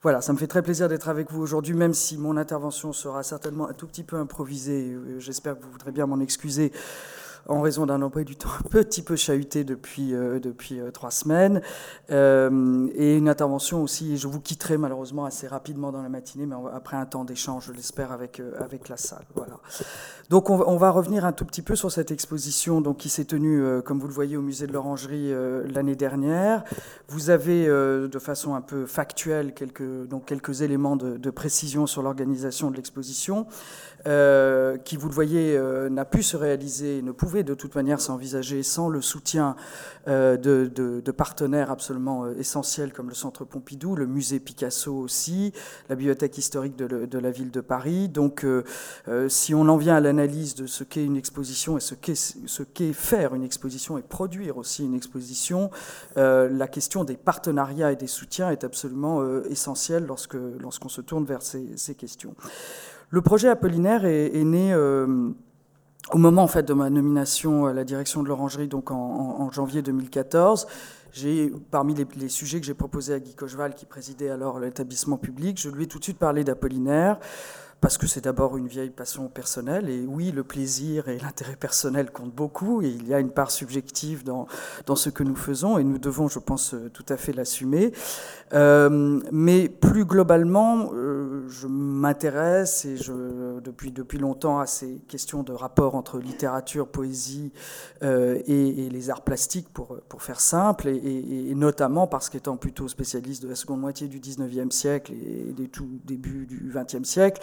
Voilà, ça me fait très plaisir d'être avec vous aujourd'hui, même si mon intervention sera certainement un tout petit peu improvisée. J'espère que vous voudrez bien m'en excuser en raison d'un emploi du temps un petit peu chahuté depuis, euh, depuis euh, trois semaines. Euh, et une intervention aussi, je vous quitterai malheureusement assez rapidement dans la matinée, mais après un temps d'échange, je l'espère, avec, avec la salle. Voilà. Donc on, va revenir un tout petit peu sur cette exposition donc, qui s'est tenue, comme vous le voyez, au musée de l'Orangerie l'année dernière. Vous avez, de façon un peu factuelle, quelques, donc, quelques éléments de, de précision sur l'organisation de l'exposition. Euh, qui, vous le voyez, euh, n'a pu se réaliser, ne pouvait de toute manière s'envisager sans le soutien euh, de, partenaires absolument essentiels comme le Centre Pompidou, le musée Picasso aussi, la bibliothèque historique de, la ville de Paris. Donc, si on en vient à l'analyse de ce qu'est une exposition et ce qu'est faire une exposition et produire aussi une exposition, la question des partenariats et des soutiens est absolument essentielle lorsqu'on se tourne vers ces questions. Le projet Apollinaire est, né euh, au moment en fait de ma nomination à la direction de l'Orangerie, donc en, janvier 2014. J'ai, parmi les, sujets que j'ai proposés à Guy Cocheval, qui présidait alors l'établissement public, je lui ai tout de suite parlé d'Apollinaire parce que c'est d'abord une vieille passion personnelle. Et oui, le plaisir et l'intérêt personnel comptent beaucoup. Et il y a une part subjective dans, dans ce que nous faisons. Et nous devons, je pense, euh, tout à fait l'assumer. Euh, mais plus globalement, euh, je m'intéresse et je, depuis, depuis longtemps à ces questions de rapport entre littérature, poésie et, les arts plastiques, pour, pour faire simple. Et, notamment parce qu'étant plutôt spécialiste de la seconde moitié du 19e siècle et des tout débuts du 20e siècle,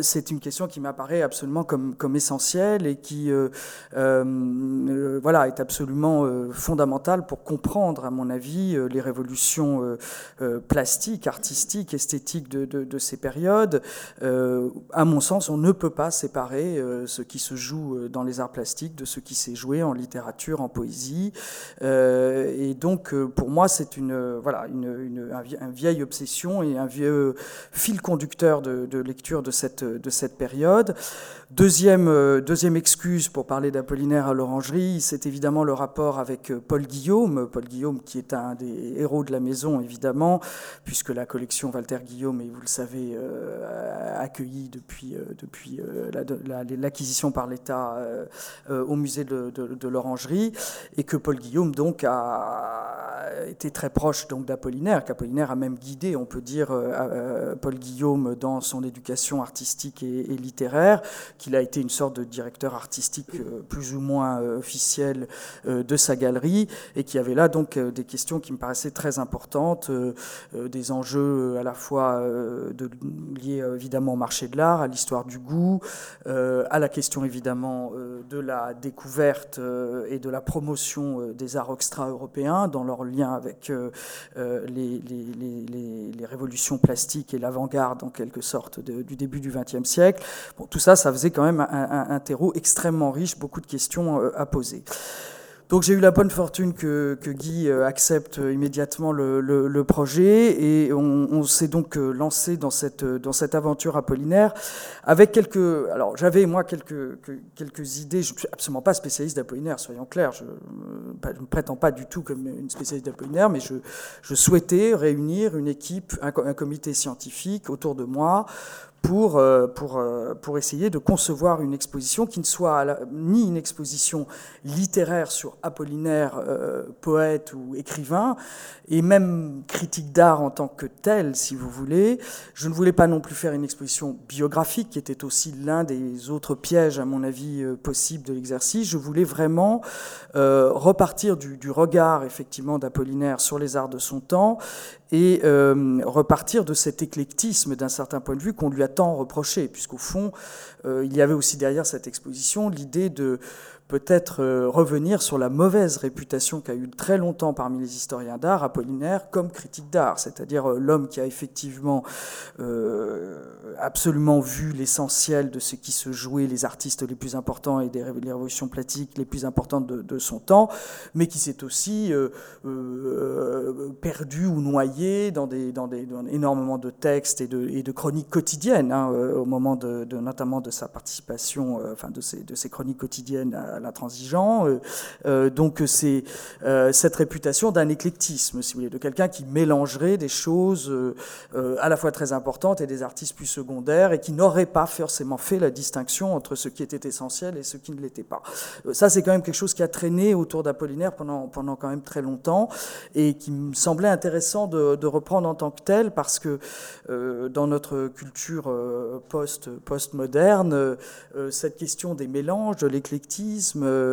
c'est une question qui m'apparaît absolument comme, essentielle et qui euh, euh, voilà, est absolument fondamentale pour comprendre, à mon avis, les révolutions plastiques, artistiques, esthétiques de, de, ces périodes. à mon sens, on ne peut pas séparer ce qui se joue dans les arts plastiques de ce qui s'est joué en littérature, en poésie. et donc, pour moi, c'est une, voilà, vieille obsession et un vieux fil conducteur de, de lecture de cette de cette période. Deuxième, euh, deuxième excuse pour parler d'Apollinaire à l'Orangerie, c'est évidemment le rapport avec euh, Paul Guillaume. Paul Guillaume qui est un des héros de la maison, évidemment, puisque la collection Walter Guillaume est, vous le savez, euh, accueillie depuis, depuis l'acquisition par l'État au musée de, de l'Orangerie, et que Paul Guillaume, donc, a été très proche donc d'Apollinaire, qu'Apollinaire a même guidé, on peut dire, Paul Guillaume dans son éducation artistique et, littéraire, qu'il a été une sorte de directeur artistique euh, plus ou moins euh, officiel euh, de sa galerie, et qui avait là donc des questions qui me paraissaient très importantes, des enjeux à la fois liés évidemment au marché de l'art, à l'histoire du goût, à la question évidemment de la découverte et de la promotion des arts extra-européens dans leur lien avec les, les, les, révolutions plastiques et l'avant-garde en quelque sorte du début du XXe siècle. Bon, tout ça, ça faisait quand même un, terreau extrêmement riche, beaucoup de questions euh, à poser. Donc j'ai eu la bonne fortune que, Guy euh, accepte immédiatement le, projet et on, s'est donc euh, lancé dans cette, dans cette aventure apollinaire avec quelques... Alors j'avais moi quelques, quelques idées, je ne suis absolument pas spécialiste d'Apollinaire, soyons clairs, je ne prétends pas du tout comme une spécialiste d'Apollinaire, mais je, je, souhaitais réunir une équipe, un comité scientifique autour de moi pour, euh, pour, euh, pour essayer de concevoir une exposition qui ne soit ni une exposition littéraire sur Apollinaire, euh, poète ou écrivain, et même critique d'art en tant que tel, si vous voulez. Je ne voulais pas non plus faire une exposition biographique, qui était aussi l'un des autres pièges, à mon avis, possibles de l'exercice. Je voulais vraiment repartir du, du regard, effectivement, d'Apollinaire sur les arts de son temps et repartir de cet éclectisme d'un certain point de vue qu'on lui a tant reproché, puisqu'au fond, euh, il y avait aussi derrière cette exposition l'idée de peut-être euh, revenir sur la mauvaise réputation qu'a eu très longtemps parmi les historiens d'art Apollinaire comme critique d'art, c'est-à-dire euh, l'homme qui a effectivement euh, absolument vu l'essentiel de ce qui se jouait, les artistes les plus importants et des révolutions plastiques les plus importantes de, son temps, mais qui s'est aussi perdu ou noyé dans, des, énormément de textes et de, et de chroniques quotidiennes, hein, au moment de, notamment de sa participation, enfin de ses, de ses chroniques quotidiennes à l'intransigeant. donc c'est cette réputation d'un éclectisme, si vous voulez, de quelqu'un qui mélangerait des choses à la fois très importantes et des artistes plus secondaires et qui n'aurait pas forcément fait la distinction entre ce qui était essentiel et ce qui ne l'était pas. Ça, c'est quand même quelque chose qui a traîné autour d'Apollinaire pendant, pendant quand même très longtemps et qui me semblait intéressant de, reprendre en tant que tel parce que euh, dans notre culture euh, post, post-moderne, euh, cette question des mélanges, de l'éclectisme,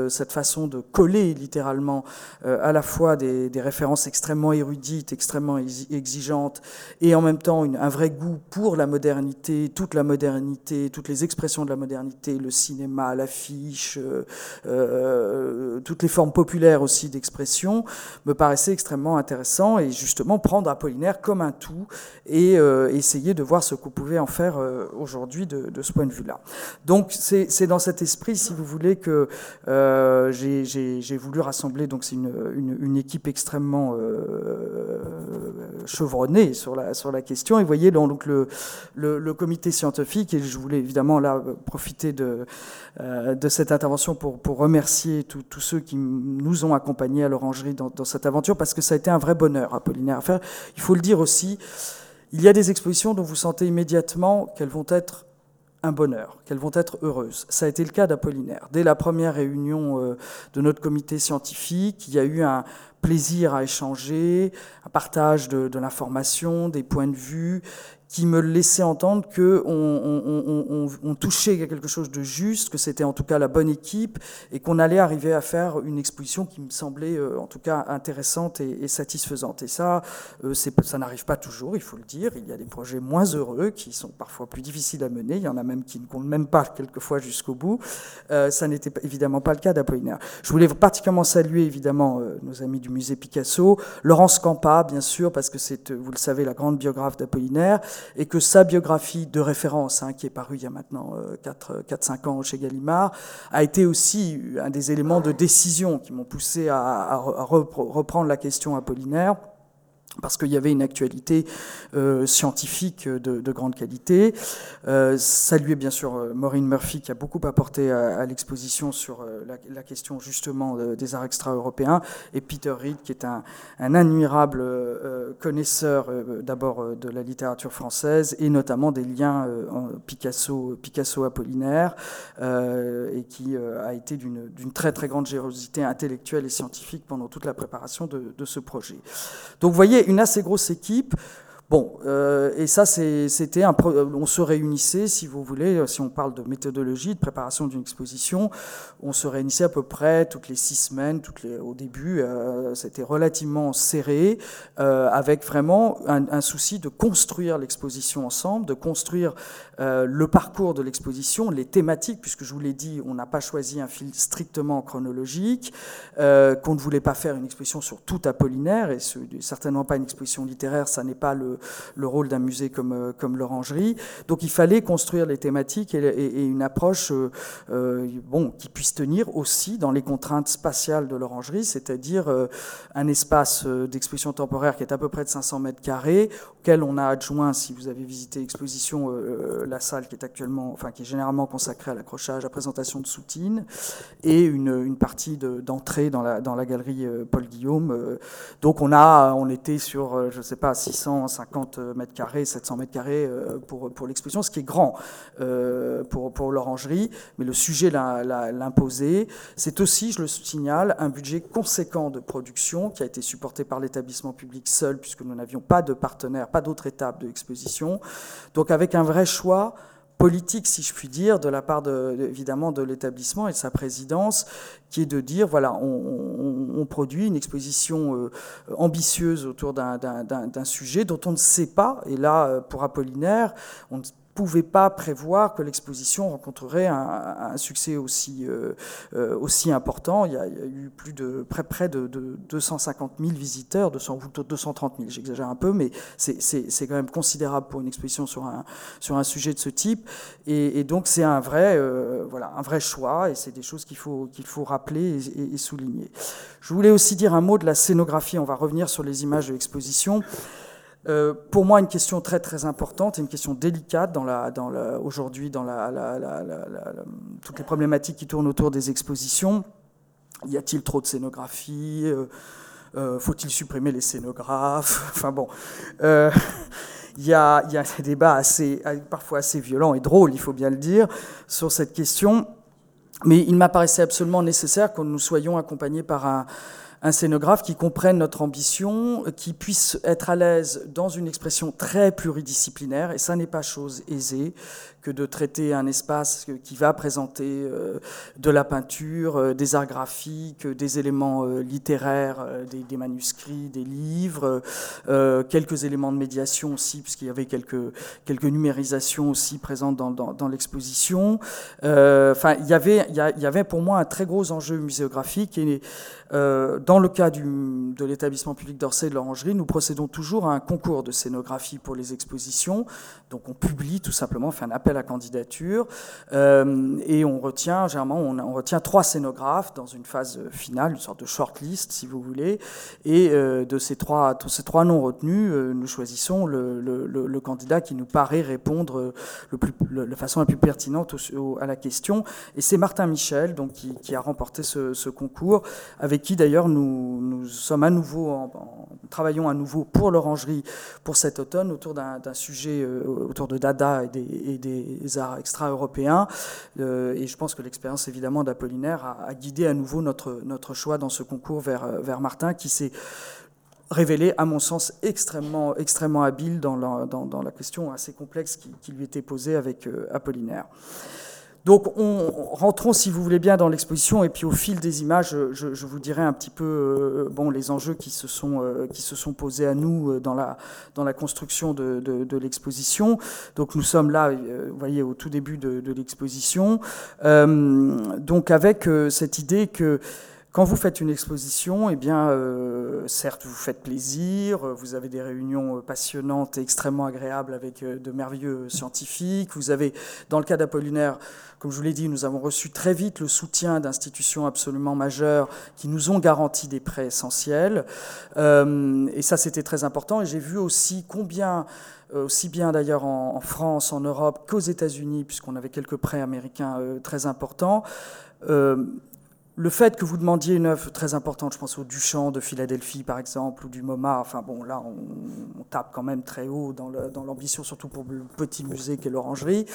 cette façon de coller littéralement à la fois des, références extrêmement érudites, extrêmement exigeantes et en même temps un vrai goût pour la modernité, toute la modernité, toutes les expressions de la modernité, le cinéma, l'affiche, euh, toutes les formes populaires aussi d'expression, me paraissait extrêmement intéressant et justement prendre Apollinaire comme un tout et euh, essayer de voir ce qu'on pouvait en faire euh, aujourd'hui de, ce point de vue-là. Donc c'est dans cet esprit, si vous voulez, que euh, j'ai voulu rassembler, donc c'est une, équipe extrêmement chevronnée sur la, question. Et voyez donc le, comité scientifique, et je voulais évidemment là profiter de, de cette intervention pour, remercier tous ceux qui nous ont accompagnés à l'orangerie dans, cette aventure, parce que ça a été un vrai bonheur, Apollinaire, à faire. Il faut le dire aussi, il y a des expositions dont vous sentez immédiatement qu'elles vont être un bonheur, qu'elles vont être heureuses. Ça a été le cas d'Apollinaire. Dès la première réunion euh, de notre comité scientifique, il y a eu un plaisir à échanger, un partage de, de l'information, des points de vue qui me laissait entendre que on, on, on, on, touchait à quelque chose de juste, que c'était en tout cas la bonne équipe, et qu'on allait arriver à faire une exposition qui me semblait euh, en tout cas intéressante et, et satisfaisante. Et ça, euh, ça n'arrive pas toujours, il faut le dire. Il y a des projets moins heureux qui sont parfois plus difficiles à mener. Il y en a même qui ne comptent même pas quelquefois jusqu'au bout. Euh, ça n'était évidemment pas le cas d'Apollinaire. Je voulais particulièrement saluer évidemment euh, nos amis du musée Picasso, Laurence Campa, bien sûr, parce que c'est, vous le savez, la grande biographe d'Apollinaire et que sa biographie de référence, hein, qui est parue il y a maintenant 4-5 ans chez Gallimard, a été aussi un des éléments de décision qui m'ont poussé à reprendre la question apollinaire parce qu'il y avait une actualité euh, scientifique de, de, grande qualité. Euh, saluer bien sûr euh, Maureen Murphy qui a beaucoup apporté à, l'exposition sur la, question justement des arts extra-européens, et Peter Reed qui est un, admirable connaisseur d'abord de la littérature française et notamment des liens Picasso, Picasso Apollinaire, et qui a été d'une très très grande générosité intellectuelle et scientifique pendant toute la préparation de, de ce projet. Donc vous voyez une assez grosse équipe. Bon, euh, et ça, c'était un. On se réunissait, si vous voulez, si on parle de méthodologie, de préparation d'une exposition, on se réunissait à peu près toutes les six semaines, toutes les, au début, euh, c'était relativement serré, euh, avec vraiment un, un, souci de construire l'exposition ensemble, de construire euh, le parcours de l'exposition, les thématiques, puisque je vous l'ai dit, on n'a pas choisi un fil strictement chronologique, euh, qu'on ne voulait pas faire une exposition sur tout Apollinaire, et ce, certainement pas une exposition littéraire, ça n'est pas le le rôle d'un musée comme, euh, comme l'Orangerie. Donc il fallait construire les thématiques et, une approche euh, euh, bon, qui puisse tenir aussi dans les contraintes spatiales de l'Orangerie, c'est-à-dire un espace d'exposition temporaire qui est à peu près de 500 mètres carrés, auquel on a adjoint, si vous avez visité l'exposition, la salle qui est actuellement, enfin qui est généralement consacrée à l'accrochage, à présentation de soutines, et une, une partie d'entrée dans, la, dans la galerie Paul Guillaume. donc on a, on était sur, je ne sais pas, 650 50 mètres carrés, 700 mètres carrés euh, pour, pour l'exposition, ce qui est grand euh, pour, l'orangerie, mais le sujet l'imposait. C'est aussi, je le signale, un budget conséquent de production qui a été supporté par l'établissement public seul, puisque nous n'avions pas de partenaire, pas d'autre étape de l'exposition. Donc avec un vrai choix politique, si je puis dire, de la part de, évidemment de l'établissement et de sa présidence, qui est de dire voilà, on, produit une exposition euh, ambitieuse autour d'un sujet dont on ne sait pas. Et là, euh, pour Apollinaire, on pouvait pas prévoir que l'exposition rencontrerait un, succès aussi, euh, euh, aussi important. Il y, a, eu plus de près, près de, de 250 000 visiteurs, 200, 230 000, j'exagère un peu, mais c'est quand même considérable pour une exposition sur un, sur un sujet de ce type. Et, donc c'est un vrai, euh, voilà, un vrai choix, et c'est des choses qu'il faut, qu'il faut rappeler et, souligner. Je voulais aussi dire un mot de la scénographie. On va revenir sur les images de l'exposition. Euh, pour moi, une question très très importante, une question délicate aujourd'hui dans toutes les problématiques qui tournent autour des expositions. Y a-t-il trop de scénographie? Euh, euh, Faut-il supprimer les scénographes? Enfin bon, il y, a, y, a, des débats assez, parfois assez violents et drôles, il faut bien le dire, sur cette question. Mais il m'apparaissait absolument nécessaire que nous soyons accompagnés par un, un scénographe qui comprenne notre ambition, qui puisse être à l'aise dans une expression très pluridisciplinaire, et ça n'est pas chose aisée, que de traiter un espace qui va présenter euh, de la peinture, euh, des arts graphiques, des éléments euh, littéraires, des, manuscrits, des livres, quelques éléments de médiation aussi, puisqu'il y avait quelques, quelques numérisations aussi présentes dans, dans, l'exposition. Enfin, il y, avait, il y avait pour moi un très gros enjeu muséographique. Et dans le cas du, de l'établissement public d'Orsay de l'Orangerie, nous procédons toujours à un concours de scénographie pour les expositions. Donc on publie tout simplement, on fait un appel la candidature euh, et on retient, généralement, on, retient trois scénographes dans une phase finale, une sorte de shortlist, si vous voulez. Et euh, de ces trois, tous ces trois noms retenus, euh, nous choisissons le, candidat qui nous paraît répondre le plus, de façon la plus pertinente à la question. Et c'est Martin Michel, donc, qui, a remporté ce, concours, avec qui d'ailleurs nous, sommes à nouveau, en, travaillons à nouveau pour l'orangerie pour cet automne autour d'un sujet autour de Dada et des arts extra-européens. Euh, et je pense que l'expérience évidemment d'Apollinaire a, guidé à nouveau notre, notre choix dans ce concours vers, vers Martin qui s'est révélé, à mon sens, extrêmement, extrêmement habile dans la, dans, la question assez complexe qui, qui, lui était posée avec euh, Apollinaire. Donc, on, rentrons, si vous voulez bien, dans l'exposition, et puis au fil des images, je, vous dirai un petit peu euh, bon, les enjeux qui se, sont, euh, qui se sont posés à nous euh, dans la, dans la construction de, de, l'exposition. Donc, nous sommes là, vous voyez, au tout début de, de l'exposition, donc avec cette idée que quand vous faites une exposition, eh bien, euh, certes, vous faites plaisir, vous avez des réunions passionnantes et extrêmement agréables avec euh, de merveilleux scientifiques. Vous avez, dans le cas d'Apollinaire, comme je vous l'ai dit, nous avons reçu très vite le soutien d'institutions absolument majeures qui nous ont garanti des prêts essentiels. Euh, et ça, c'était très important. Et j'ai vu aussi combien aussi bien d'ailleurs en, France, en Europe qu'aux États-Unis, puisqu'on avait quelques prêts américains très importants. Euh, le fait que vous demandiez une œuvre très importante, je pense au Duchamp de Philadelphie par exemple, ou du MoMA, enfin bon, là on, tape quand même très haut dans l'ambition, surtout pour le petit musée qu'est l'Orangerie.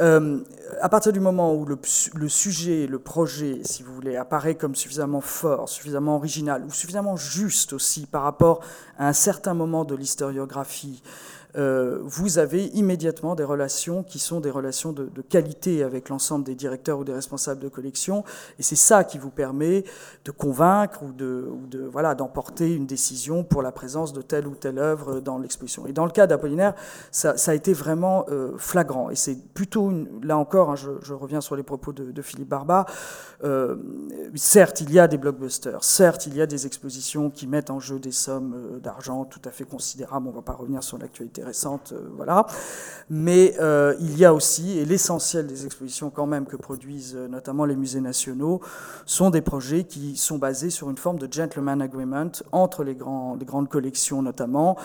Euh, à partir du moment où le, le, sujet, le projet, si vous voulez, apparaît comme suffisamment fort, suffisamment original, ou suffisamment juste aussi par rapport à un certain moment de l'historiographie, euh, vous avez immédiatement des relations qui sont des relations de, qualité avec l'ensemble des directeurs ou des responsables de collection, et c'est ça qui vous permet de convaincre ou de, voilà d'emporter une décision pour la présence de telle ou telle œuvre dans l'exposition. Et dans le cas d'Apollinaire, ça, a été vraiment euh, flagrant, et c'est plutôt là encore, hein, je, reviens sur les propos de, Philippe Barba. Euh, certes, il y a des blockbusters, certes, il y a des expositions qui mettent en jeu des sommes d'argent tout à fait considérables. On ne va pas revenir sur l'actualité intéressante, euh, voilà. Mais euh, il y a aussi, et l'essentiel des expositions quand même que produisent euh, notamment les musées nationaux, sont des projets qui sont basés sur une forme de gentleman agreement entre les, grands, les grandes collections notamment,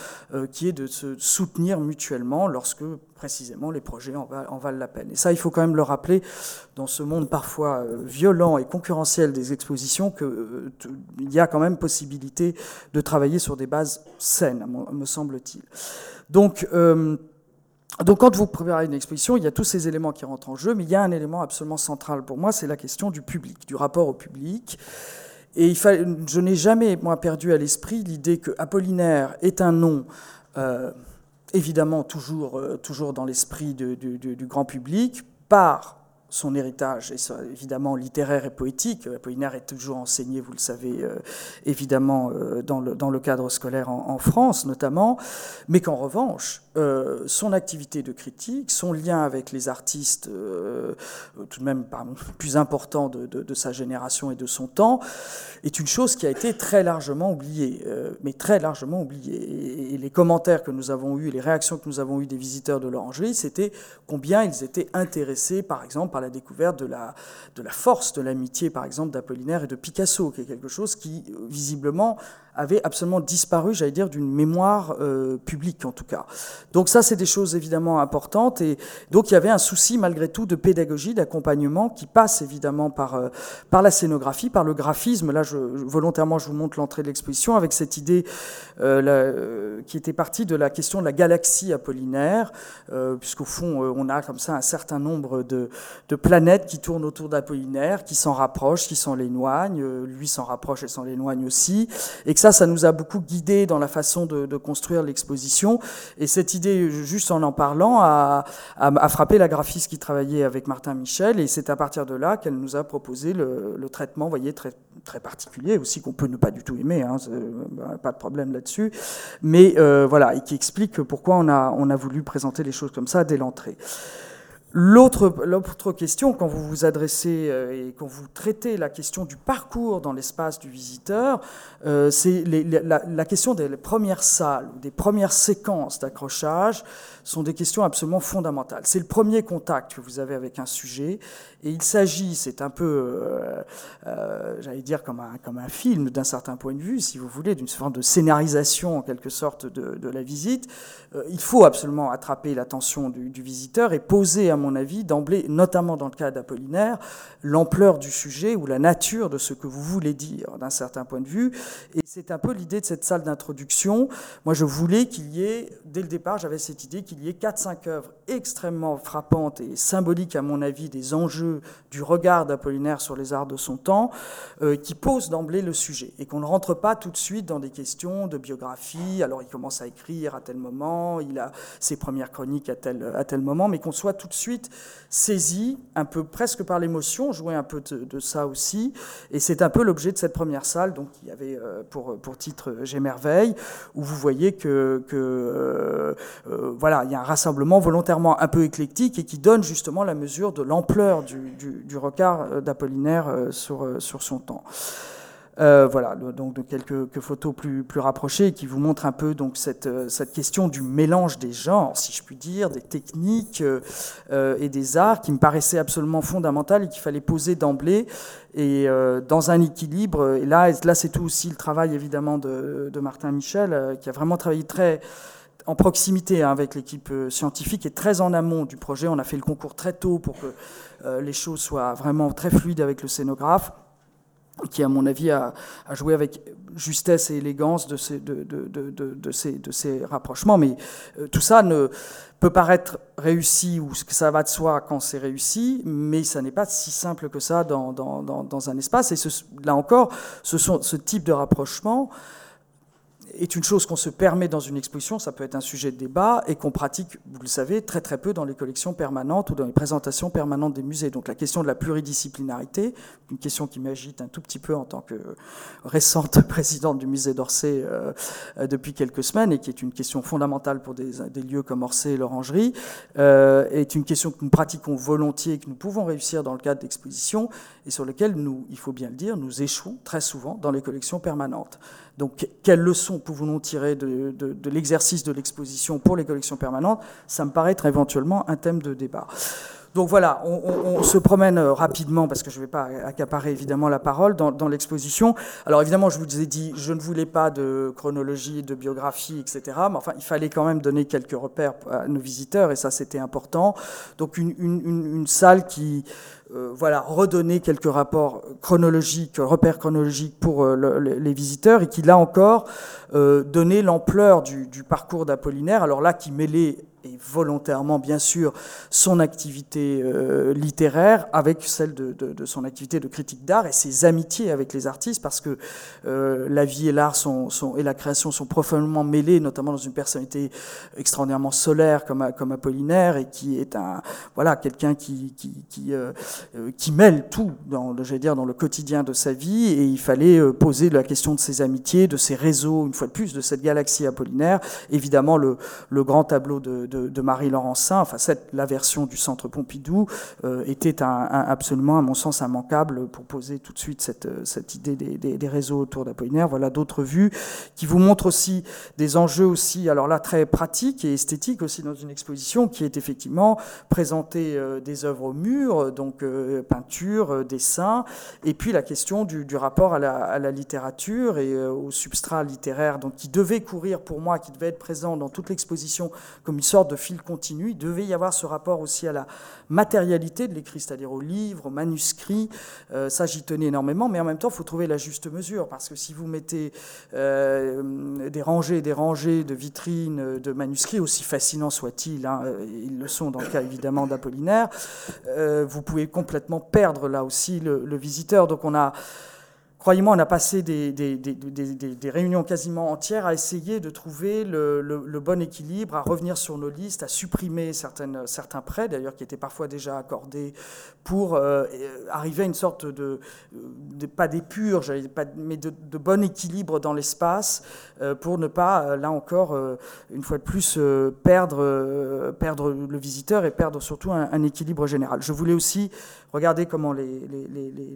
qui est de se soutenir mutuellement lorsque précisément les projets en, valent la peine. Et ça, il faut quand même le rappeler dans ce monde parfois violent et concurrentiel des expositions, qu'il y a quand même possibilité de travailler sur des bases saines, me semble-t-il. Donc, euh, donc, quand vous préparez une exposition, il y a tous ces éléments qui rentrent en jeu, mais il y a un élément absolument central pour moi, c'est la question du public, du rapport au public. Et il je n'ai jamais, moi, perdu à l'esprit l'idée que Apollinaire est un nom, euh, évidemment toujours, euh, toujours dans l'esprit du grand public, par son héritage, et évidemment littéraire et poétique. Apollinaire est toujours enseigné, vous le savez, euh, évidemment, euh, dans, le, cadre scolaire en, France notamment, mais qu'en revanche, euh, son activité de critique, son lien avec les artistes, tout de même plus important de, de, sa génération et de son temps, est une chose qui a été très largement oubliée, mais très largement oubliée. Et, les commentaires que nous avons eus, les réactions que nous avons eues des visiteurs de l'Orangerie, c'était combien ils étaient intéressés, par exemple, par la découverte de la, de la force de l'amitié, par exemple, d'Apollinaire et de Picasso, qui est quelque chose qui, visiblement, avait absolument disparu, j'allais dire, d'une mémoire euh, publique en tout cas. Donc ça, c'est des choses évidemment importantes. Et donc il y avait un souci malgré tout de pédagogie, d'accompagnement qui passe évidemment par, euh, par la scénographie, par le graphisme. Là, volontairement, je vous montre l'entrée de l'exposition avec cette idée euh, qui était partie de la question de la galaxie apollinaire, puisqu'au fond, on a comme ça un certain nombre de, de planètes qui tournent autour d'Apollinaire, qui s'en rapprochent, qui s'en éloignent. lui s'en rapproche et s'en éloigne aussi. Ça, ça nous a beaucoup guidé dans la façon de, construire l'exposition. Et cette idée, juste en en parlant, a, frappé la graphiste qui travaillait avec Martin Michel. Et c'est à partir de là qu'elle nous a proposé le, traitement, voyez, très, particulier aussi, qu'on peut ne pas du tout aimer, hein, bah, pas de problème là-dessus. Mais euh, voilà, et qui explique pourquoi on a voulu présenter les choses comme ça dès l'entrée. L'autre question, quand vous vous adressez euh, et quand vous traitez la question du parcours dans l'espace du visiteur, euh, c'est la, la, question des premières salles, des premières séquences d'accrochage sont des questions absolument fondamentales. C'est le premier contact que vous avez avec un sujet, et il s'agit, c'est un peu, euh, euh, j'allais dire, comme un, comme un film d'un certain point de vue, si vous voulez, d'une forme de scénarisation en quelque sorte de, de la visite. Euh, il faut absolument attraper l'attention du, du, visiteur et poser, à mon avis, d'emblée, notamment dans le cas d'Apollinaire, l'ampleur du sujet ou la nature de ce que vous voulez dire d'un certain point de vue. Et c'est un peu l'idée de cette salle d'introduction. Moi, je voulais qu'il y ait, dès le départ, j'avais cette idée qu'il y ait 4-5 œuvres extrêmement frappantes et symboliques, à mon avis, des enjeux du regard d'Apollinaire sur les arts de son temps, euh, qui posent d'emblée le sujet, et qu'on ne rentre pas tout de suite dans des questions de biographie, alors il commence à écrire à tel moment, il a ses premières chroniques à tel, à tel moment, mais qu'on soit tout de suite saisi, un peu presque par l'émotion, jouer un peu de, ça aussi, et c'est un peu l'objet de cette première salle, donc il avait euh, pour, pour titre J'émerveille, où vous voyez que, que euh, voilà, il y a un rassemblement volontairement un peu éclectique et qui donne justement la mesure de l'ampleur du, du, regard euh, d'Apollinaire euh, sur, sur son temps. voilà, donc quelques, photos plus, rapprochées qui vous montrent un peu cette, question du mélange des genres, si je puis dire, des techniques et des arts qui me paraissait absolument fondamental et qu'il fallait poser d'emblée et dans un équilibre. Et là, là c'est tout aussi le travail évidemment de, de Martin Michel qui a vraiment travaillé très en proximité hein, avec l'équipe euh, scientifique et très en amont du projet. On a fait le concours très tôt pour que euh, les choses soient vraiment très fluides avec le scénographe, qui, à mon avis, a, joué avec justesse et élégance de ces, rapprochements. Mais euh, tout ça ne peut paraître réussi ou que ça va de soi quand c'est réussi, mais ça n'est pas si simple que ça dans, un espace. Et là encore, ce, sont, ce type de rapprochement est une chose qu'on se permet dans une exposition, ça peut être un sujet de débat, et qu'on pratique, vous le savez, très très peu dans les collections permanentes ou dans les présentations permanentes des musées. Donc la question de la pluridisciplinarité, une question qui m'agite un tout petit peu en tant que récente présidente du musée d'Orsay euh, euh, depuis quelques semaines, et qui est une question fondamentale pour des, lieux comme Orsay et l'Orangerie, euh, est une question que nous pratiquons volontiers et que nous pouvons réussir dans le cadre d'expositions, et sur lequel nous, il faut bien le dire, nous échouons très souvent dans les collections permanentes. Donc, quelles leçons pouvons-nous tirer de, l'exercice de l'exposition pour les collections permanentes? Ça me paraît être éventuellement un thème de débat. Donc voilà, on, se promène euh, rapidement, parce que je ne vais pas accaparer évidemment la parole, dans, l'exposition. Alors évidemment, je vous ai dit, je ne voulais pas de chronologie, de biographie, etc. Mais enfin, il fallait quand même donner quelques repères à nos visiteurs, et ça c'était important. Donc une salle qui euh, voilà, redonner quelques rapports chronologiques, repères chronologiques pour euh, les visiteurs, et qui, là encore, donnait l'ampleur du, parcours d'Apollinaire, alors là, qui mêlait volontairement bien sûr son activité euh, littéraire avec celle de, son activité de critique d'art et ses amitiés avec les artistes parce que euh, la vie et l'art sont, sont, et la création sont profondément mêlés, notamment dans une personnalité extraordinairement solaire comme, Apollinaire et qui est un voilà quelqu'un qui euh, mêle tout dans dire dans le quotidien de sa vie et il fallait poser la question de ses amitiés, de ses réseaux une fois de plus de cette galaxie Apollinaire, évidemment le, grand tableau de, Marie Laurencin, enfin cette, la version du Centre Pompidou, était un, absolument, à mon sens, immanquable pour poser tout de suite cette, cette idée des, des réseaux autour d'Apollinaire. Voilà d'autres vues qui vous montrent aussi des enjeux aussi, alors là, très pratiques et esthétiques aussi dans une exposition qui est effectivement présenter des œuvres au mur, donc peinture, dessin, et puis la question du, du rapport à la, à la, littérature et au substrat littéraire, donc qui devait courir pour moi, qui devait être présent dans toute l'exposition comme une sorte de fil continu. Il devait y avoir ce rapport aussi à la matérialité de l'écrit, c'est-à-dire au livre, au manuscrit. Euh, ça, j'y tenais énormément, mais en même temps, il faut trouver la juste mesure, parce que si vous mettez euh, des rangées et des rangées de vitrines de manuscrits, aussi fascinants soient-ils, hein, ils le sont dans le cas évidemment d'Apollinaire, euh, vous pouvez complètement perdre là aussi le visiteur. Donc on a Croyez-moi, on a passé des, des, réunions quasiment entières à essayer de trouver le, bon équilibre, à revenir sur nos listes, à supprimer certaines, certains prêts, d'ailleurs, qui étaient parfois déjà accordés, pour euh, arriver à une sorte de, pas d'épure, mais de, bon équilibre dans l'espace, euh, pour ne pas, euh, là encore, une fois de plus, perdre, perdre le visiteur et perdre surtout un, équilibre général. Je voulais aussi regarder comment les,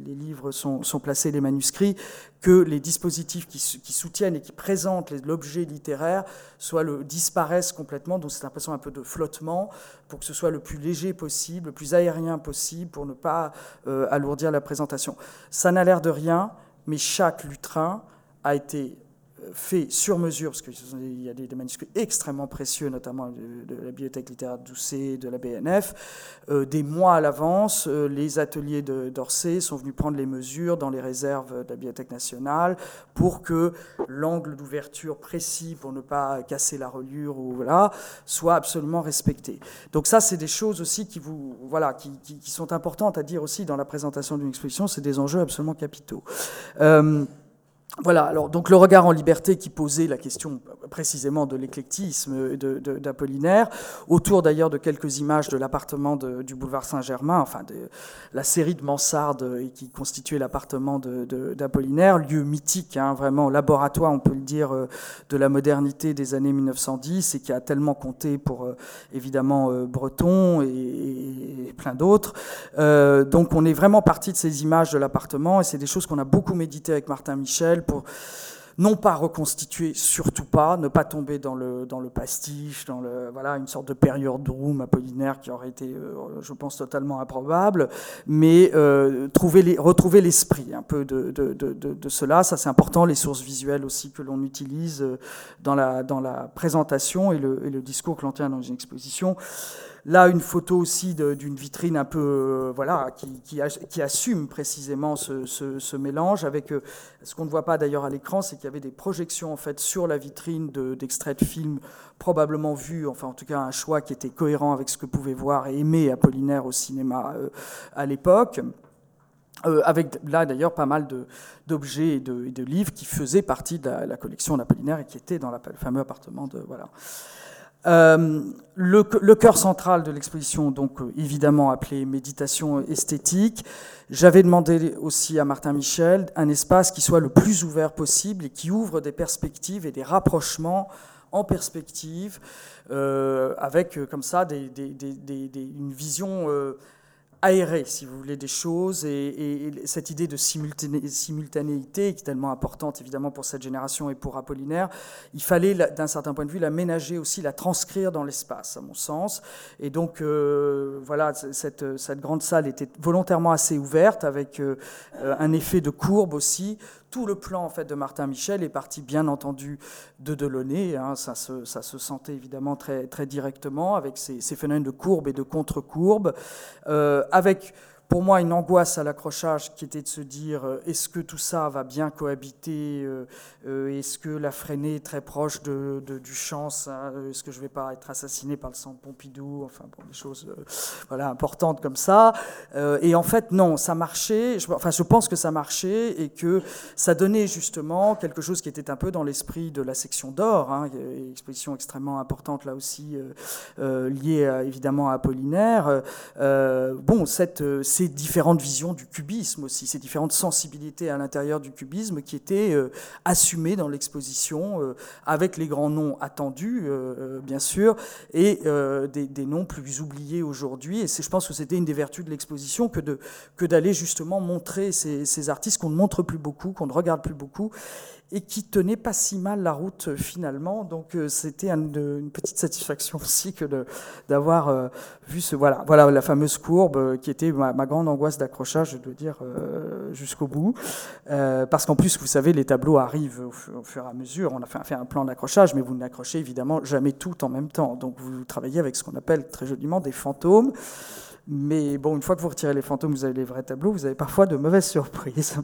livres sont, placés, les manuscrits que les dispositifs qui, soutiennent et qui présentent l'objet littéraire soient le, disparaissent complètement, donc c'est l'impression un peu de flottement, pour que ce soit le plus léger possible, le plus aérien possible, pour ne pas euh, alourdir la présentation. Ça n'a l'air de rien, mais chaque lutrin a été fait sur mesure, parce qu'il y a des, manuscrits extrêmement précieux, notamment de, la Bibliothèque littéraire d'Ousset, de la BNF. Euh, des mois à l'avance, euh, les ateliers d'Orsay sont venus prendre les mesures dans les réserves de la Bibliothèque nationale pour que l'angle d'ouverture précis, pour ne pas casser la reliure, ou, voilà, soit absolument respecté. Donc ça, c'est des choses aussi qui, vous, voilà, qui, sont importantes à dire aussi dans la présentation d'une exposition, c'est des enjeux absolument capitaux. Euh, voilà, alors donc le regard en liberté qui posait la question précisément de l'éclectisme d'Apollinaire, autour d'ailleurs de quelques images de l'appartement du boulevard Saint-Germain, enfin de la série de mansardes qui constituait l'appartement d'Apollinaire, lieu mythique, hein, vraiment laboratoire, on peut le dire, euh, de la modernité des années 1910 et qui a tellement compté pour euh, évidemment euh, Breton et, plein d'autres. donc on est vraiment parti de ces images de l'appartement et c'est des choses qu'on a beaucoup médité avec Martin Michel pour non pas reconstituer, surtout pas, ne pas tomber dans le, dans le pastiche, dans le, voilà, une sorte de période room apollinaire qui aurait été, euh, je pense, totalement improbable, mais euh, retrouver l'esprit un peu de, de, de, de cela. Ça, c'est important, les sources visuelles aussi que l'on utilise euh, dans la, dans la présentation et le, et le discours que l'on tient dans une exposition. Là, une photo aussi d'une vitrine un peu, euh, voilà, qui, assume précisément ce, ce, mélange. Avec euh, ce qu'on ne voit pas d'ailleurs à l'écran, c'est qu'il y avait des projections en fait sur la vitrine d'extraits de, films probablement vus, enfin en tout cas un choix qui était cohérent avec ce que pouvait voir et aimer Apollinaire au cinéma euh, à l'époque. avec là d'ailleurs pas mal d'objets et, de, livres qui faisaient partie de la, collection d'Apollinaire et qui étaient dans le fameux appartement de voilà. Euh, le, cœur central de l'exposition, donc euh, évidemment appelé méditation esthétique. J'avais demandé aussi à Martin Michel un espace qui soit le plus ouvert possible et qui ouvre des perspectives et des rapprochements en perspective, euh, avec comme ça une vision aérer, si vous voulez, des choses et, cette idée de simultanéité qui est tellement importante évidemment pour cette génération et pour Apollinaire, il fallait d'un certain point de vue la ménager aussi, la transcrire dans l'espace, à mon sens. Et donc euh, voilà, cette, cette, grande salle était volontairement assez ouverte avec euh, un effet de courbe aussi tout le plan en fait de Martin Michel est parti bien entendu de Delaunay. Hein, ça, se, ça, se, sentait évidemment très, très directement avec ces, phénomènes de courbe et de contre-courbe, euh, avec pour moi une angoisse à l'accrochage qui était de se dire euh, est-ce que tout ça va bien cohabiter euh, euh, Est-ce que la freinée est très proche de, du chance hein, Est-ce que je ne vais pas être assassiné par le sang de Pompidou Enfin, pour des choses voilà, importantes comme ça. et en fait, non, ça marchait. Enfin, je pense que ça marchait et que ça donnait justement quelque chose qui était un peu dans l'esprit de la section d'or, hein, exposition extrêmement importante là aussi, liée évidemment à Apollinaire. bon, cette ces différentes visions du cubisme aussi, ces différentes sensibilités à l'intérieur du cubisme qui étaient assumées dans l'exposition avec les grands noms attendus, bien sûr, et des, noms plus oubliés aujourd'hui. Et je pense que c'était une des vertus de l'exposition que d'aller que justement montrer ces, ces artistes qu'on ne montre plus beaucoup, qu'on ne regarde plus beaucoup, et qui tenait pas si mal la route euh, finalement. Donc euh, c'était une, petite satisfaction aussi que d'avoir euh, vu ce voilà voilà la fameuse courbe qui était ma, grande angoisse d'accrochage, je dois dire jusqu'au bout, parce qu'en plus vous savez les tableaux arrivent au, fur et à mesure. On a fait, fait un plan d'accrochage, mais vous n'accrochez évidemment jamais tout en même temps. Donc vous travaillez avec ce qu'on appelle très joliment des fantômes. Mais bon, une fois que vous retirez les fantômes, vous avez les vrais tableaux, vous avez parfois de mauvaises surprises.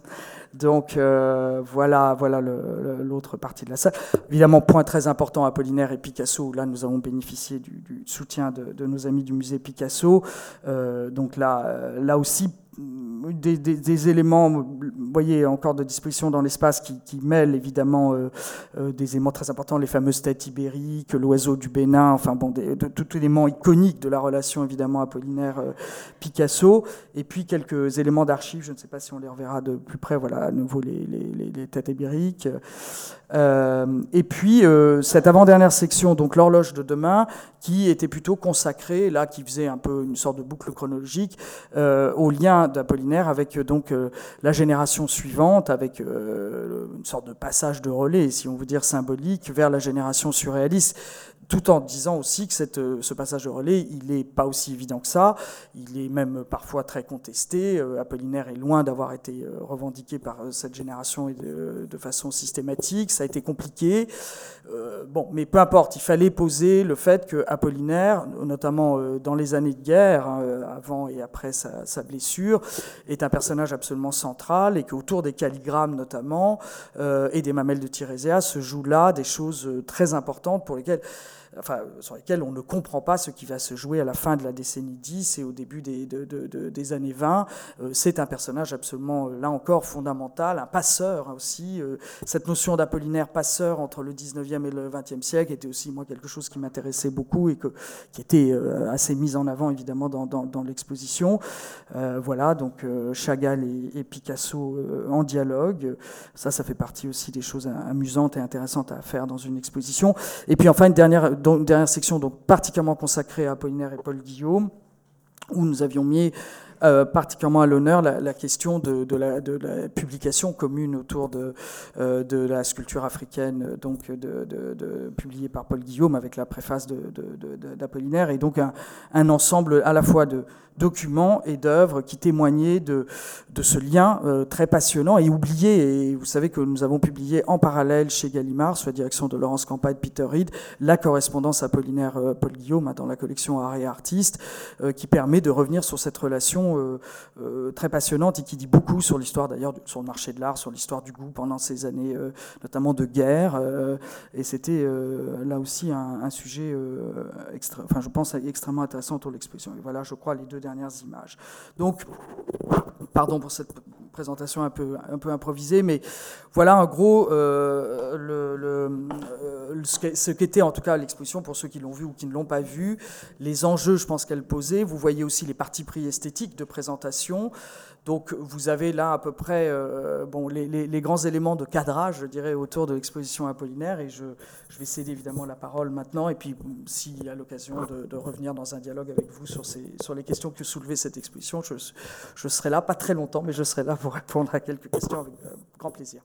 Donc euh, voilà, voilà l'autre partie de la salle. Évidemment, point très important, Apollinaire et Picasso. Là, nous avons bénéficié du, soutien de, nos amis du musée Picasso. Euh, donc là, euh, là aussi, des, éléments, vous voyez, encore de disposition dans l'espace qui, mêlent évidemment euh, euh, des éléments très importants, les fameuses têtes ibériques, l'oiseau du Bénin, enfin bon, de, tout élément iconique de la relation évidemment Apollinaire-Picasso, et puis quelques éléments d'archives, je ne sais pas si on les reverra de plus près, voilà, à nouveau les, les têtes ibériques. Euh, et puis cette avant-dernière section, donc l'horloge de demain, qui était plutôt consacrée, là, qui faisait un peu une sorte de boucle chronologique, au lien d'Apollinaire avec euh, donc euh, la génération suivante, avec euh, une sorte de passage de relais, si on veut dire symbolique, vers la génération surréaliste tout en disant aussi que euh, ce passage de relais, il n'est pas aussi évident que ça, il est même parfois très contesté. Euh, Apollinaire est loin d'avoir été euh, revendiqué par cette génération de, façon systématique, ça a été compliqué. bon, mais peu importe, il fallait poser le fait que Apollinaire, notamment dans les années de guerre, hein, avant et après sa, sa, blessure, est un personnage absolument central et qu'autour des calligrammes notamment et des mamelles de Tirésia se jouent là des choses très importantes pour lesquelles enfin, sur lesquels on ne comprend pas ce qui va se jouer à la fin de la décennie 10 et au début des, des années 20. Euh, c'est un personnage absolument, euh, là encore, fondamental, un passeur aussi. Euh, cette notion d'Apollinaire passeur entre le 19e et le 20e siècle était aussi, moi, quelque chose qui m'intéressait beaucoup et que, qui était assez mis en avant, évidemment, dans, dans, l'exposition. voilà, donc Chagall et, et Picasso en dialogue. Ça, ça fait partie aussi des choses amusantes et intéressantes à faire dans une exposition. Et puis enfin, une dernière donc, dernière section donc, particulièrement consacrée à Apollinaire et Paul Guillaume, où nous avions mis euh, particulièrement à l'honneur la, question de, la, publication commune autour de, euh, la sculpture africaine, donc de, publiée par Paul Guillaume avec la préface d'Apollinaire, et donc un, ensemble à la fois de documents et d'œuvres qui témoignaient de, ce lien euh, très passionnant et oublié. Et vous savez que nous avons publié en parallèle chez Gallimard, sous la direction de Laurence Campa et Peter Reed, la correspondance apollinaire Paul Guillaume hein, dans la collection Art et Artistes, qui permet de revenir sur cette relation euh, euh, très passionnante et qui dit beaucoup sur l'histoire d'ailleurs sur le marché de l'art, sur l'histoire du goût pendant ces années euh, notamment de guerre. et c'était là aussi un, sujet, enfin je pense extrêmement intéressant pour l'exposition. Et voilà, je crois, les deux dernières images. Donc, pardon pour cette présentation un peu, un peu improvisée, mais voilà en gros euh, le, ce qu'était en tout cas l'exposition pour ceux qui l'ont vu ou qui ne l'ont pas vu, les enjeux, je pense qu'elle posait. Vous voyez aussi les parties pris esthétiques de présentation. Donc vous avez là à peu près euh, bon, les, grands éléments de cadrage, je dirais, autour de l'exposition Apollinaire. Et je, je, vais céder évidemment la parole maintenant. Et puis s'il y a l'occasion de, revenir dans un dialogue avec vous sur, ces, sur les questions que soulevait cette exposition, je, je, serai là, pas très longtemps, mais je serai là pour répondre à quelques questions avec euh, grand plaisir.